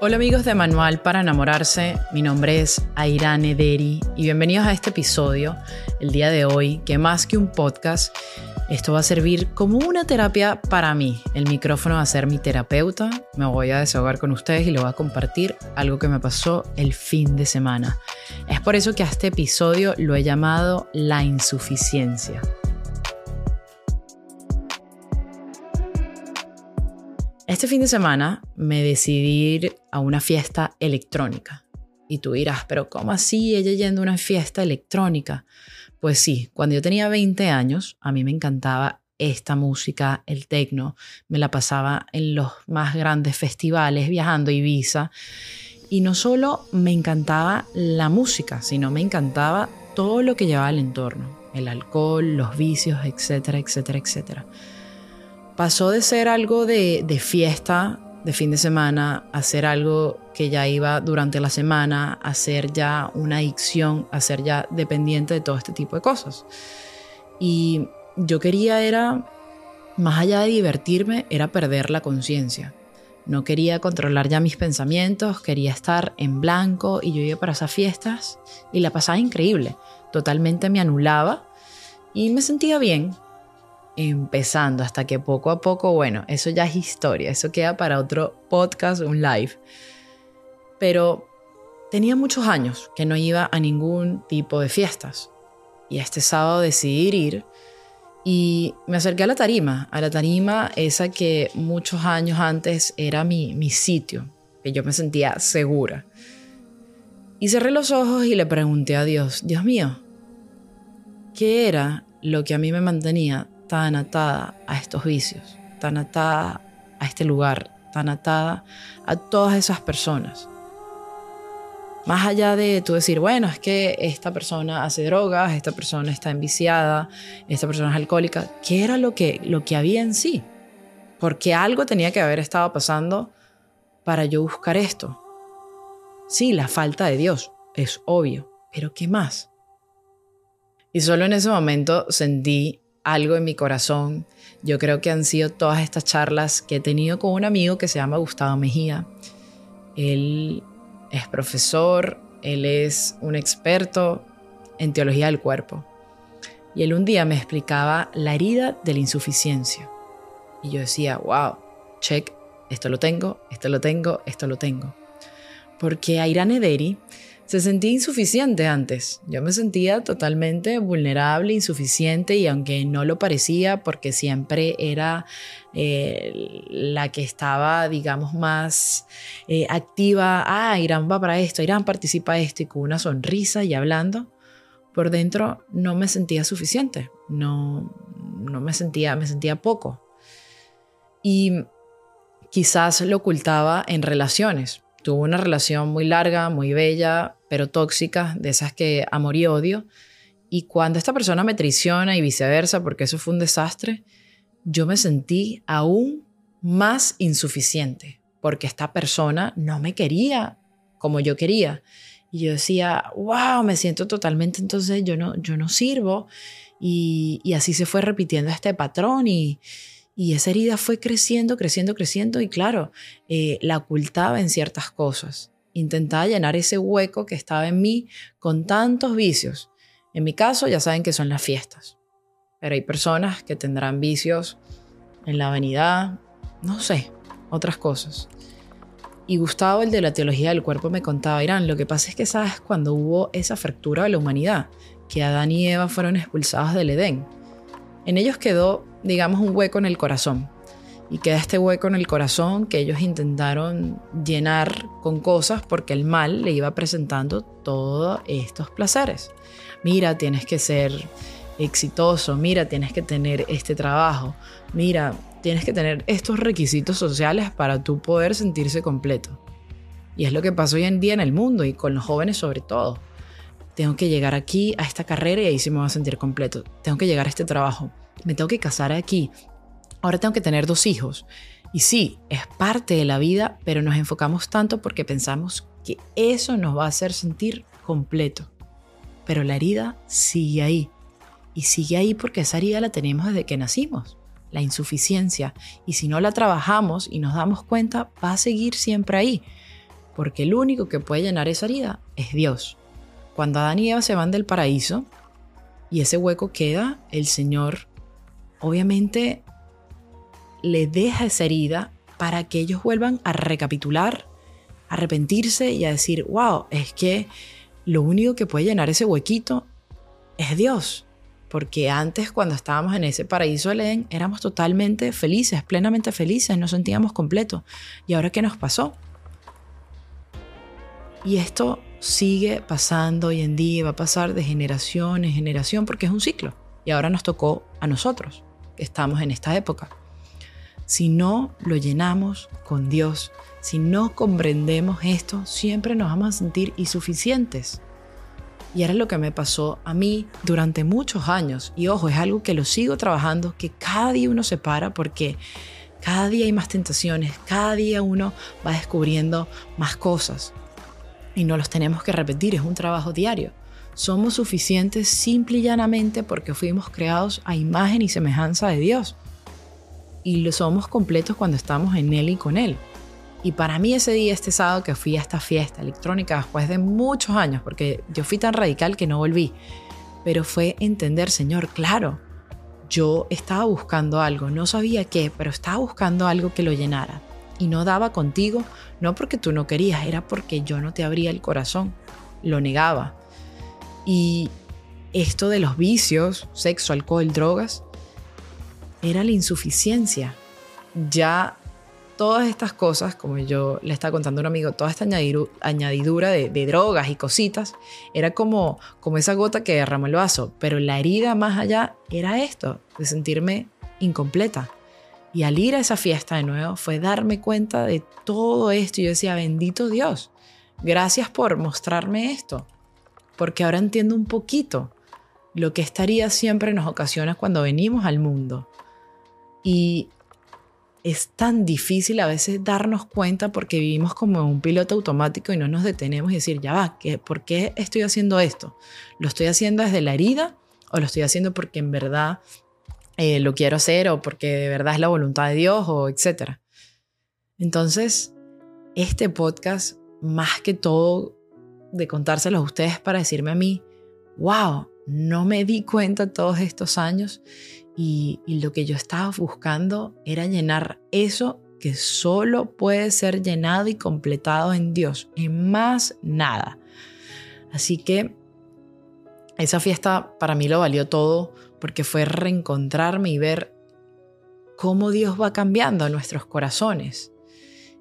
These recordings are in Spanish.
Hola amigos de Manual para enamorarse, mi nombre es Airane Deri y bienvenidos a este episodio, el día de hoy, que más que un podcast, esto va a servir como una terapia para mí. El micrófono va a ser mi terapeuta, me voy a desahogar con ustedes y le voy a compartir algo que me pasó el fin de semana. Es por eso que a este episodio lo he llamado La insuficiencia. Este fin de semana me decidí ir a una fiesta electrónica. Y tú dirás, pero ¿cómo así ella yendo a una fiesta electrónica? Pues sí, cuando yo tenía 20 años, a mí me encantaba esta música, el techno. Me la pasaba en los más grandes festivales, viajando a Ibiza. Y no solo me encantaba la música, sino me encantaba todo lo que llevaba al entorno. El alcohol, los vicios, etcétera, etcétera, etcétera pasó de ser algo de, fiesta, de fin de semana, a ser algo que ya iba durante la semana, a ser ya una adicción, a ser ya dependiente de todo este tipo de cosas. Y yo quería era, más allá de divertirme, era perder la conciencia. No quería controlar ya mis pensamientos, quería estar en blanco y yo iba para esas fiestas y la pasaba increíble. Totalmente me anulaba y me sentía bien, empezando hasta que poco a poco, bueno, eso ya es historia, eso queda para otro podcast, un live. Pero tenía muchos años que no iba a ningún tipo de fiestas y este sábado decidí ir y me acerqué a la tarima, a la tarima esa que muchos años antes era mi, mi sitio, que yo me sentía segura. Y cerré los ojos y le pregunté a Dios, Dios mío, ¿qué era lo que a mí me mantenía tan atada a estos vicios, tan atada a este lugar, tan atada a todas esas personas. Más allá de tú decir, bueno, es que esta persona hace drogas, esta persona está enviciada, esta persona es alcohólica, ¿qué era lo que, lo que había en sí? Porque algo tenía que haber estado pasando para yo buscar esto. Sí, la falta de Dios, es obvio, pero ¿qué más? Y solo en ese momento sentí algo en mi corazón. Yo creo que han sido todas estas charlas que he tenido con un amigo que se llama Gustavo Mejía. Él es profesor, él es un experto en teología del cuerpo. Y él un día me explicaba la herida de la insuficiencia. Y yo decía, wow, check, esto lo tengo, esto lo tengo, esto lo tengo. Porque Airán Ederi se sentía insuficiente antes. Yo me sentía totalmente vulnerable, insuficiente y aunque no lo parecía porque siempre era eh, la que estaba, digamos, más eh, activa, ah, Irán va para esto, Irán participa esto y con una sonrisa y hablando, por dentro no me sentía suficiente, no, no me sentía, me sentía poco. Y quizás lo ocultaba en relaciones. Tuve una relación muy larga, muy bella, pero tóxica, de esas que amor y odio. Y cuando esta persona me traiciona y viceversa, porque eso fue un desastre, yo me sentí aún más insuficiente, porque esta persona no me quería como yo quería. Y yo decía, wow, me siento totalmente, entonces yo no, yo no sirvo. Y, así se fue repitiendo este patrón y, y, esa herida fue creciendo, creciendo, creciendo y claro, eh, la ocultaba en ciertas cosas intentaba llenar ese hueco que estaba en mí con tantos vicios. En mi caso ya saben que son las fiestas, pero hay personas que tendrán vicios en la vanidad, no sé, otras cosas. Y Gustavo, el de la teología del cuerpo, me contaba, Irán, lo que pasa es que sabes cuando hubo esa fractura de la humanidad, que Adán y Eva fueron expulsados del Edén. En ellos quedó, digamos, un hueco en el corazón y queda este hueco en el corazón que ellos intentaron llenar con cosas porque el mal le iba presentando todos estos placeres. Mira, tienes que ser exitoso, mira, tienes que tener este trabajo, mira, tienes que tener estos requisitos sociales para tú poder sentirse completo. Y es lo que pasa hoy en día en el mundo y con los jóvenes sobre todo. Tengo que llegar aquí a esta carrera y ahí sí me voy a sentir completo. Tengo que llegar a este trabajo. Me tengo que casar aquí ahora tengo que tener dos hijos. Y sí, es parte de la vida, pero nos enfocamos tanto porque pensamos que eso nos va a hacer sentir completo. Pero la herida sigue ahí. Y sigue ahí porque esa herida la tenemos desde que nacimos. la insuficiencia. Y si no la trabajamos y nos damos cuenta, va a seguir siempre ahí. Porque el único que puede llenar esa herida es Dios. Cuando Adán y Eva se van del paraíso y ese hueco queda, el Señor obviamente le deja esa herida para que ellos vuelvan a recapitular, a arrepentirse y a decir, wow, es que lo único que puede llenar ese huequito es Dios. Porque antes cuando estábamos en ese paraíso del Edén éramos totalmente felices, plenamente felices, nos sentíamos completos. ¿Y ahora qué nos pasó? Y esto sigue pasando hoy en día, va a pasar de generación en generación porque es un ciclo. Y ahora nos tocó a nosotros, que estamos en esta época. Si no lo llenamos con Dios, si no comprendemos esto, siempre nos vamos a sentir insuficientes. Y era lo que me pasó a mí durante muchos años. Y ojo, es algo que lo sigo trabajando, que cada día uno se para porque cada día hay más tentaciones, cada día uno va descubriendo más cosas. Y no los tenemos que repetir, es un trabajo diario. Somos suficientes simple y llanamente porque fuimos creados a imagen y semejanza de Dios y lo somos completos cuando estamos en Él y con Él. Y para mí ese día, este sábado que fui a esta fiesta electrónica después de muchos años, porque yo fui tan radical que no volví, pero fue entender, Señor, claro, yo estaba buscando algo, no sabía qué, pero estaba buscando algo que lo llenara. Y no daba contigo, no porque tú no querías, era porque yo no te abría el corazón, lo negaba. Y esto de los vicios, sexo, alcohol, drogas, era la insuficiencia. Ya todas estas cosas, como yo le estaba contando a un amigo, toda esta añadidura de, drogas y cositas, era como, como esa gota que derramó el vaso, pero la herida más allá era esto, de sentirme incompleta. Y al ir a esa fiesta de nuevo fue darme cuenta de todo esto y yo decía, bendito Dios, gracias por mostrarme esto, porque ahora entiendo un poquito lo que estaría siempre en las ocasiones cuando venimos al mundo y es tan difícil a veces darnos cuenta porque vivimos como un piloto automático y no nos detenemos y decir, ya va, ¿por qué estoy haciendo esto? ¿Lo estoy haciendo desde la herida o lo estoy haciendo porque en verdad eh, lo quiero hacer o porque de verdad es la voluntad de Dios o etcétera? Entonces, este podcast, más que todo de contárselos a ustedes para decirme a mí, wow, no me di cuenta todos estos años y, lo que yo estaba buscando era llenar eso que solo puede ser llenado y completado en Dios, en más nada. Así que esa fiesta para mí lo valió todo porque fue reencontrarme y ver cómo Dios va cambiando a nuestros corazones.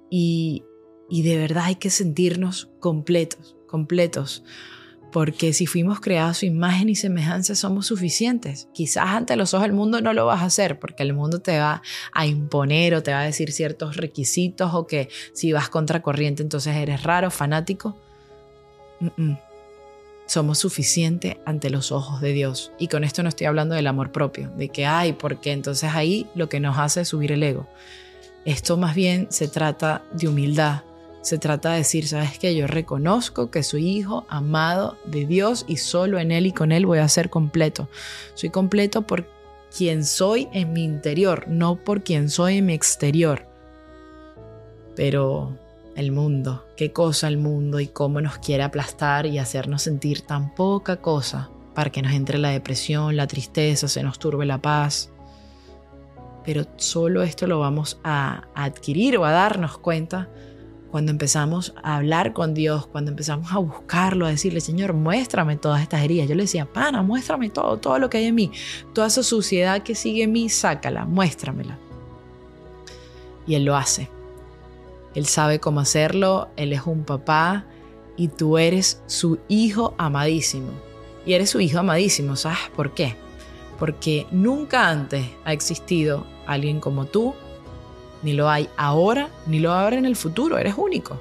Y, y de verdad hay que sentirnos completos, completos porque si fuimos creados su imagen y semejanza somos suficientes. Quizás ante los ojos del mundo no lo vas a hacer porque el mundo te va a imponer o te va a decir ciertos requisitos o que si vas contra corriente entonces eres raro, fanático. Somos suficientes ante los ojos de Dios. Y con esto no estoy hablando del amor propio, de que hay, porque entonces ahí lo que nos hace es subir el ego. Esto más bien se trata de humildad, se trata de decir, ¿sabes qué? Yo reconozco que soy hijo amado de Dios y solo en Él y con Él voy a ser completo. Soy completo por quien soy en mi interior, no por quien soy en mi exterior. Pero el mundo, qué cosa el mundo y cómo nos quiere aplastar y hacernos sentir tan poca cosa para que nos entre la depresión, la tristeza, se nos turbe la paz. Pero solo esto lo vamos a adquirir o a darnos cuenta cuando empezamos a hablar con Dios, cuando empezamos a buscarlo, a decirle, Señor, muéstrame todas estas heridas. Yo le decía, pana, muéstrame todo, todo lo que hay en mí, toda esa suciedad que sigue en mí, sácala, muéstramela. Y Él lo hace. Él sabe cómo hacerlo, Él es un papá y tú eres su hijo amadísimo. Y eres su hijo amadísimo, ¿sabes por qué? Porque nunca antes ha existido alguien como tú ni lo hay ahora, ni lo habrá en el futuro. Eres único.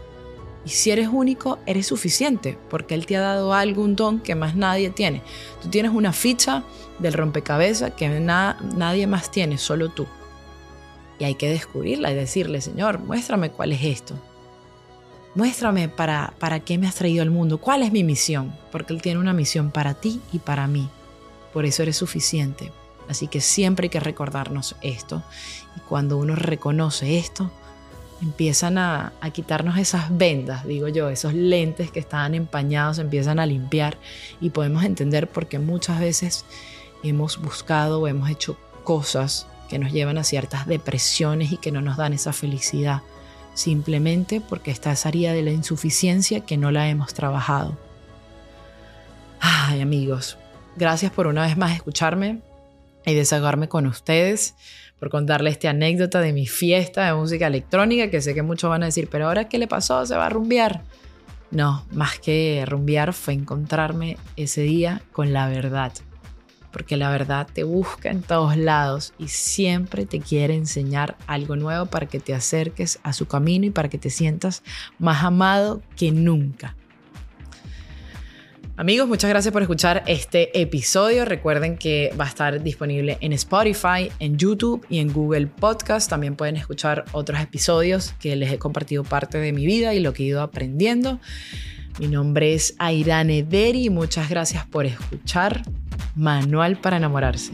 Y si eres único, eres suficiente, porque Él te ha dado algún don que más nadie tiene. Tú tienes una ficha del rompecabezas que nadie más tiene, solo tú. Y hay que descubrirla y decirle, Señor, muéstrame cuál es esto. Muéstrame para, para qué me has traído al mundo, cuál es mi misión, porque Él tiene una misión para ti y para mí. Por eso eres suficiente. Así que siempre hay que recordarnos esto. Y cuando uno reconoce esto, empiezan a, quitarnos esas vendas, digo yo, esos lentes que estaban empañados, empiezan a limpiar y podemos entender por qué muchas veces hemos buscado o hemos hecho cosas que nos llevan a ciertas depresiones y que no nos dan esa felicidad, simplemente porque está esa área de la insuficiencia que no la hemos trabajado. Ay amigos, gracias por una vez más escucharme y desahogarme con ustedes por contarle esta anécdota de mi fiesta de música electrónica, que sé que muchos van a decir, pero ahora qué le pasó, se va a rumbear. No, más que rumbear fue encontrarme ese día con la verdad, porque la verdad te busca en todos lados y siempre te quiere enseñar algo nuevo para que te acerques a su camino y para que te sientas más amado que nunca. Amigos, muchas gracias por escuchar este episodio. Recuerden que va a estar disponible en Spotify, en YouTube y en Google Podcast. También pueden escuchar otros episodios que les he compartido parte de mi vida y lo que he ido aprendiendo. Mi nombre es Airane Deri y muchas gracias por escuchar Manual para enamorarse.